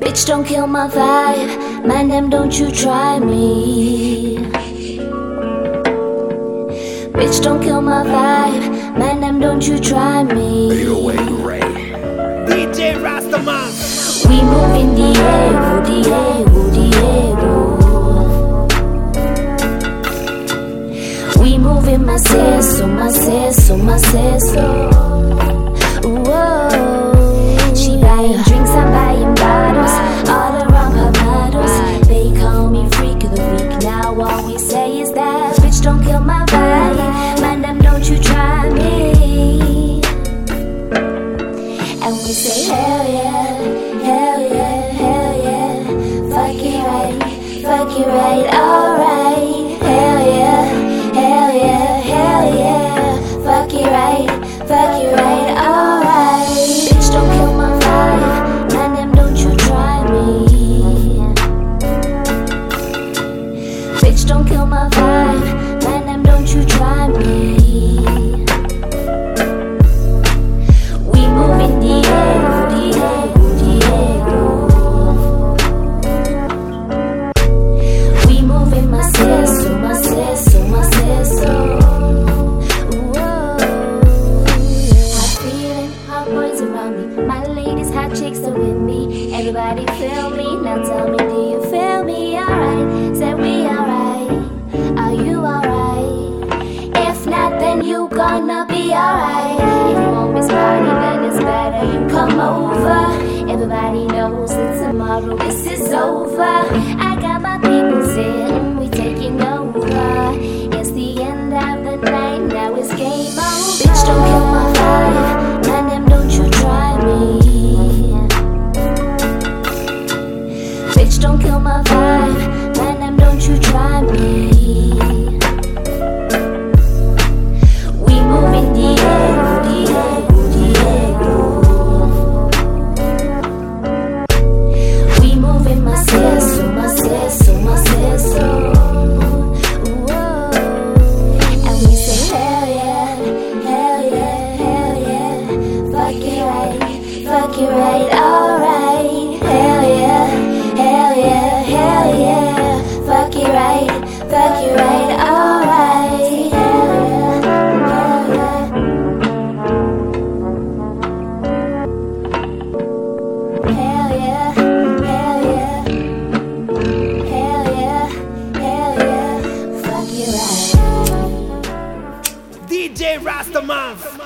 Bitch, don't kill my vibe. Man, them, don't you try me. Bitch, don't kill my vibe. Man, them, don't you try me. DJ Rastaman. We move in Diego, Diego, Diego. Move in Maceso, Maceso, Maceso. Whoa. She buying drinks, I'm buying bottles. All around her models. They call me freak of the week. Now all we say is that bitch don't kill my vibe. Man, them don't you try me. And we say hell yeah, hell yeah, hell yeah. Fuck it right, fuck it right, alright. Feel me. Now tell me, do you feel me? Alright, said we alright. Are you alright? If not, then you gonna be alright. If you want this party, then it's better you come over. Everybody knows that tomorrow this is over. Don't kill my vibe, man, them don't you try me. We. We. And we say hell yeah, hell yeah, hell yeah. Fuck it right, fuck it right, you Rastaman.